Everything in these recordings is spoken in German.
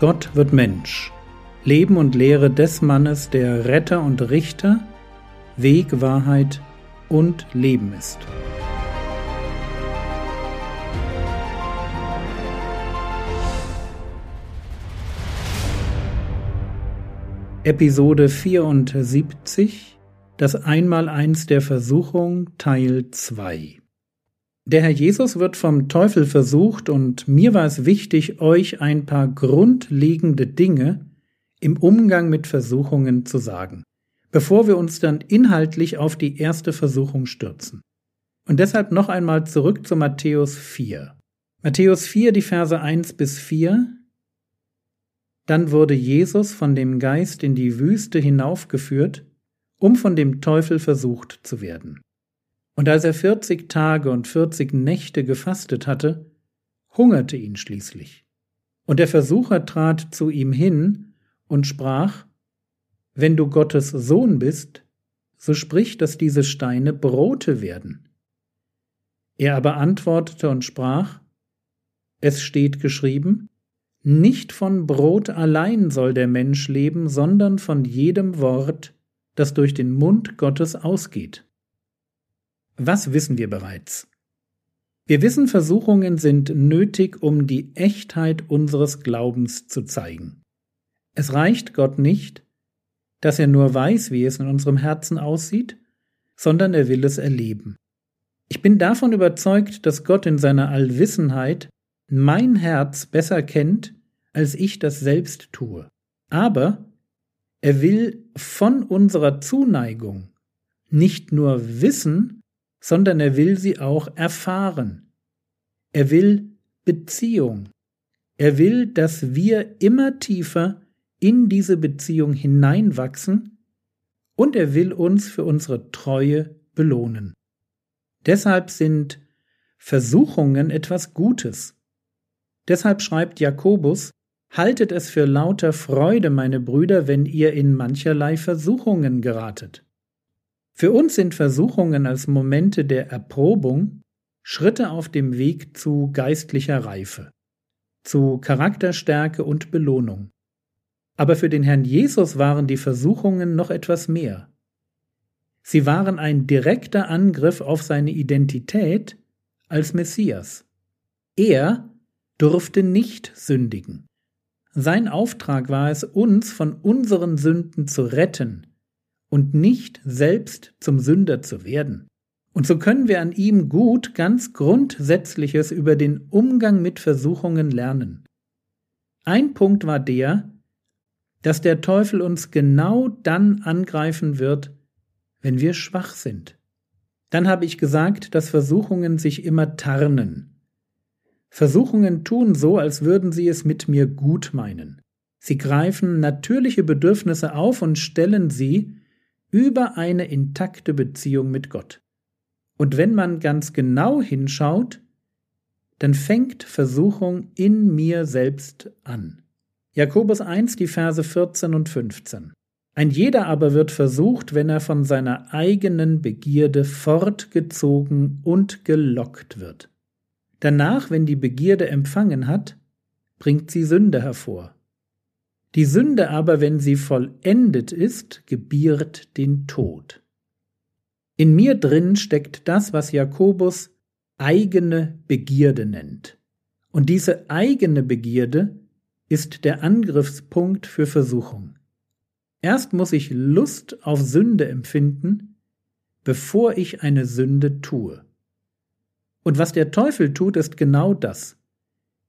Gott wird Mensch. Leben und Lehre des Mannes, der Retter und Richter, Weg, Wahrheit und Leben ist. Episode 74 Das Einmaleins der Versuchung Teil 2 Der Herr Jesus wird vom Teufel versucht und mir war es wichtig, euch ein paar grundlegende Dinge im Umgang mit Versuchungen zu sagen, bevor wir uns dann inhaltlich auf die erste Versuchung stürzen. Und deshalb noch einmal zurück zu Matthäus 4. Matthäus 4, die Verse 1 bis 4 dann wurde Jesus von dem Geist in die Wüste hinaufgeführt, um von dem Teufel versucht zu werden. Und als er vierzig Tage und vierzig Nächte gefastet hatte, hungerte ihn schließlich. Und der Versucher trat zu ihm hin und sprach, Wenn du Gottes Sohn bist, so sprich, dass diese Steine Brote werden. Er aber antwortete und sprach, Es steht geschrieben, nicht von Brot allein soll der Mensch leben, sondern von jedem Wort, das durch den Mund Gottes ausgeht. Was wissen wir bereits? Wir wissen, Versuchungen sind nötig, um die Echtheit unseres Glaubens zu zeigen. Es reicht Gott nicht, dass er nur weiß, wie es in unserem Herzen aussieht, sondern er will es erleben. Ich bin davon überzeugt, dass Gott in seiner Allwissenheit mein Herz besser kennt, als ich das selbst tue. Aber er will von unserer Zuneigung nicht nur wissen, sondern er will sie auch erfahren. Er will Beziehung. Er will, dass wir immer tiefer in diese Beziehung hineinwachsen und er will uns für unsere Treue belohnen. Deshalb sind Versuchungen etwas Gutes. Deshalb schreibt Jakobus, Haltet es für lauter Freude, meine Brüder, wenn ihr in mancherlei Versuchungen geratet. Für uns sind Versuchungen als Momente der Erprobung Schritte auf dem Weg zu geistlicher Reife, zu Charakterstärke und Belohnung. Aber für den Herrn Jesus waren die Versuchungen noch etwas mehr. Sie waren ein direkter Angriff auf seine Identität als Messias. Er durfte nicht sündigen. Sein Auftrag war es, uns von unseren Sünden zu retten und nicht selbst zum Sünder zu werden. Und so können wir an ihm gut ganz Grundsätzliches über den Umgang mit Versuchungen lernen. Ein Punkt war der, dass der Teufel uns genau dann angreifen wird, wenn wir schwach sind. Dann habe ich gesagt, dass Versuchungen sich immer tarnen. Versuchungen tun so, als würden sie es mit mir gut meinen. Sie greifen natürliche Bedürfnisse auf und stellen sie über eine intakte Beziehung mit Gott. Und wenn man ganz genau hinschaut, dann fängt Versuchung in mir selbst an. Jakobus 1, die Verse 14 und 15. Ein jeder aber wird versucht, wenn er von seiner eigenen Begierde fortgezogen und gelockt wird. Danach, wenn die Begierde empfangen hat, bringt sie Sünde hervor. Die Sünde aber, wenn sie vollendet ist, gebiert den Tod. In mir drin steckt das, was Jakobus eigene Begierde nennt. Und diese eigene Begierde ist der Angriffspunkt für Versuchung. Erst muss ich Lust auf Sünde empfinden, bevor ich eine Sünde tue. Und was der Teufel tut, ist genau das.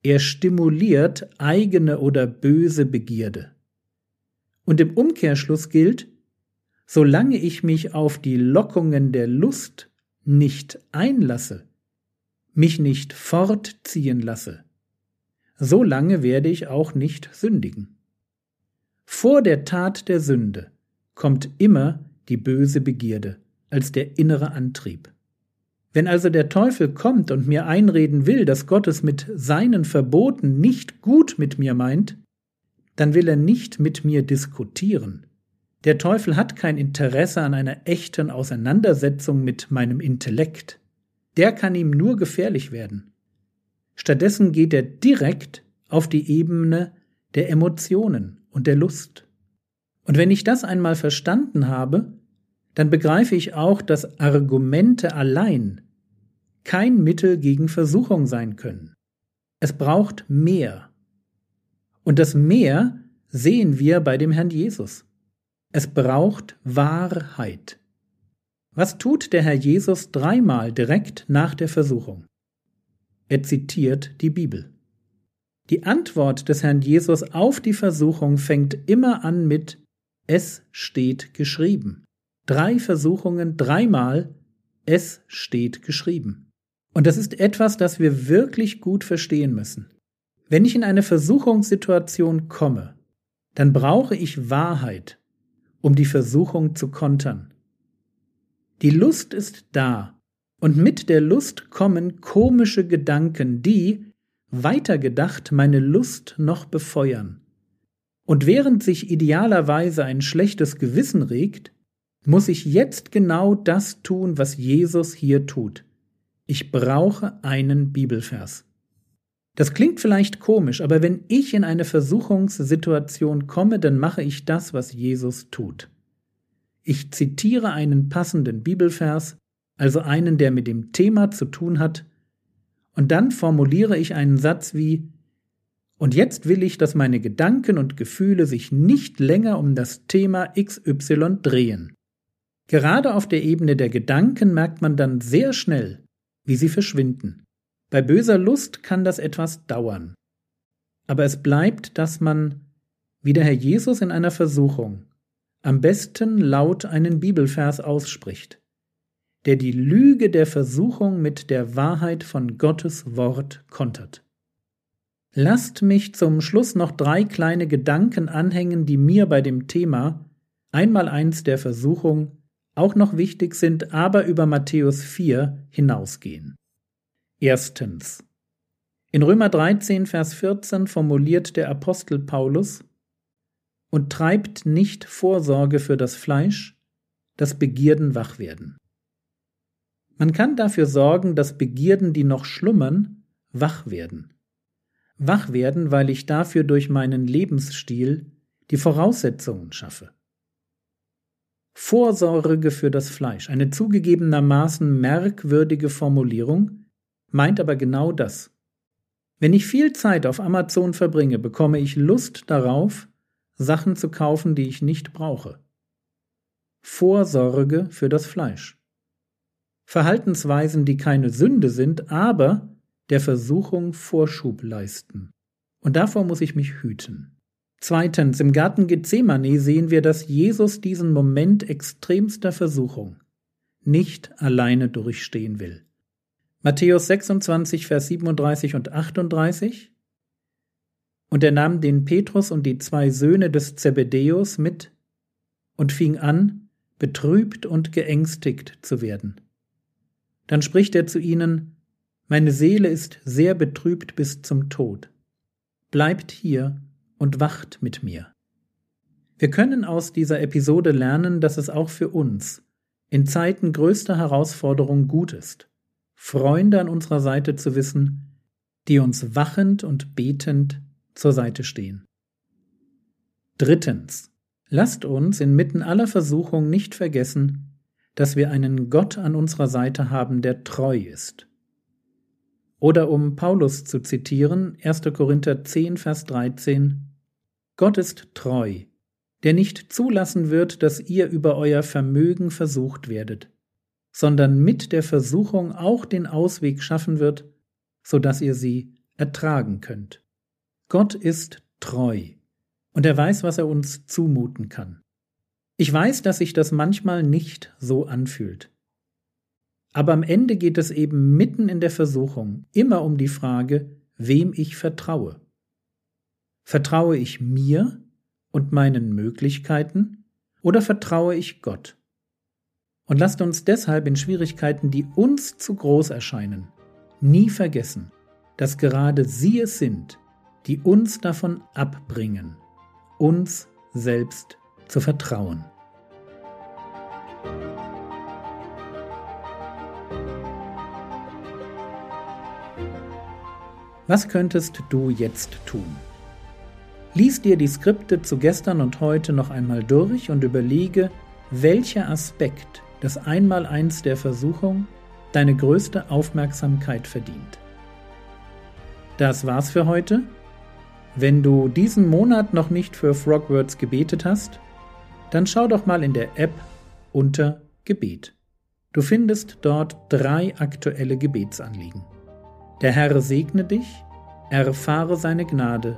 Er stimuliert eigene oder böse Begierde. Und im Umkehrschluss gilt, solange ich mich auf die Lockungen der Lust nicht einlasse, mich nicht fortziehen lasse, solange werde ich auch nicht sündigen. Vor der Tat der Sünde kommt immer die böse Begierde als der innere Antrieb. Wenn also der Teufel kommt und mir einreden will, dass Gott es mit seinen Verboten nicht gut mit mir meint, dann will er nicht mit mir diskutieren. Der Teufel hat kein Interesse an einer echten Auseinandersetzung mit meinem Intellekt. Der kann ihm nur gefährlich werden. Stattdessen geht er direkt auf die Ebene der Emotionen und der Lust. Und wenn ich das einmal verstanden habe, dann begreife ich auch, dass Argumente allein kein Mittel gegen Versuchung sein können. Es braucht mehr. Und das Mehr sehen wir bei dem Herrn Jesus. Es braucht Wahrheit. Was tut der Herr Jesus dreimal direkt nach der Versuchung? Er zitiert die Bibel. Die Antwort des Herrn Jesus auf die Versuchung fängt immer an mit Es steht geschrieben. Drei Versuchungen, dreimal Es steht geschrieben. Und das ist etwas, das wir wirklich gut verstehen müssen. Wenn ich in eine Versuchungssituation komme, dann brauche ich Wahrheit, um die Versuchung zu kontern. Die Lust ist da, und mit der Lust kommen komische Gedanken, die, weitergedacht, meine Lust noch befeuern. Und während sich idealerweise ein schlechtes Gewissen regt, muss ich jetzt genau das tun, was Jesus hier tut. Ich brauche einen Bibelvers. Das klingt vielleicht komisch, aber wenn ich in eine Versuchungssituation komme, dann mache ich das, was Jesus tut. Ich zitiere einen passenden Bibelvers, also einen, der mit dem Thema zu tun hat, und dann formuliere ich einen Satz wie Und jetzt will ich, dass meine Gedanken und Gefühle sich nicht länger um das Thema XY drehen. Gerade auf der Ebene der Gedanken merkt man dann sehr schnell, wie sie verschwinden. Bei böser Lust kann das etwas dauern. Aber es bleibt, dass man, wie der Herr Jesus in einer Versuchung, am besten laut einen Bibelvers ausspricht, der die Lüge der Versuchung mit der Wahrheit von Gottes Wort kontert. Lasst mich zum Schluss noch drei kleine Gedanken anhängen, die mir bei dem Thema einmal eins der Versuchung auch noch wichtig sind, aber über Matthäus 4 hinausgehen. Erstens. In Römer 13, Vers 14 formuliert der Apostel Paulus, und treibt nicht Vorsorge für das Fleisch, dass Begierden wach werden. Man kann dafür sorgen, dass Begierden, die noch schlummern, wach werden. Wach werden, weil ich dafür durch meinen Lebensstil die Voraussetzungen schaffe. Vorsorge für das Fleisch, eine zugegebenermaßen merkwürdige Formulierung, meint aber genau das. Wenn ich viel Zeit auf Amazon verbringe, bekomme ich Lust darauf, Sachen zu kaufen, die ich nicht brauche. Vorsorge für das Fleisch. Verhaltensweisen, die keine Sünde sind, aber der Versuchung Vorschub leisten. Und davor muss ich mich hüten. Zweitens, im Garten Gethsemane sehen wir, dass Jesus diesen Moment extremster Versuchung nicht alleine durchstehen will. Matthäus 26, Vers 37 und 38. Und er nahm den Petrus und die zwei Söhne des Zebedäus mit und fing an, betrübt und geängstigt zu werden. Dann spricht er zu ihnen, Meine Seele ist sehr betrübt bis zum Tod. Bleibt hier und wacht mit mir. Wir können aus dieser Episode lernen, dass es auch für uns in Zeiten größter Herausforderung gut ist, Freunde an unserer Seite zu wissen, die uns wachend und betend zur Seite stehen. Drittens. Lasst uns inmitten aller Versuchung nicht vergessen, dass wir einen Gott an unserer Seite haben, der treu ist. Oder um Paulus zu zitieren, 1. Korinther 10, Vers 13, Gott ist treu, der nicht zulassen wird, dass ihr über euer Vermögen versucht werdet, sondern mit der Versuchung auch den Ausweg schaffen wird, so dass ihr sie ertragen könnt. Gott ist treu, und er weiß, was er uns zumuten kann. Ich weiß, dass sich das manchmal nicht so anfühlt. Aber am Ende geht es eben mitten in der Versuchung immer um die Frage, wem ich vertraue. Vertraue ich mir und meinen Möglichkeiten oder vertraue ich Gott? Und lasst uns deshalb in Schwierigkeiten, die uns zu groß erscheinen, nie vergessen, dass gerade sie es sind, die uns davon abbringen, uns selbst zu vertrauen. Was könntest du jetzt tun? Lies dir die Skripte zu gestern und heute noch einmal durch und überlege, welcher Aspekt des Einmaleins der Versuchung deine größte Aufmerksamkeit verdient. Das war's für heute. Wenn du diesen Monat noch nicht für Frogwords gebetet hast, dann schau doch mal in der App unter Gebet. Du findest dort drei aktuelle Gebetsanliegen. Der Herr segne dich, erfahre seine Gnade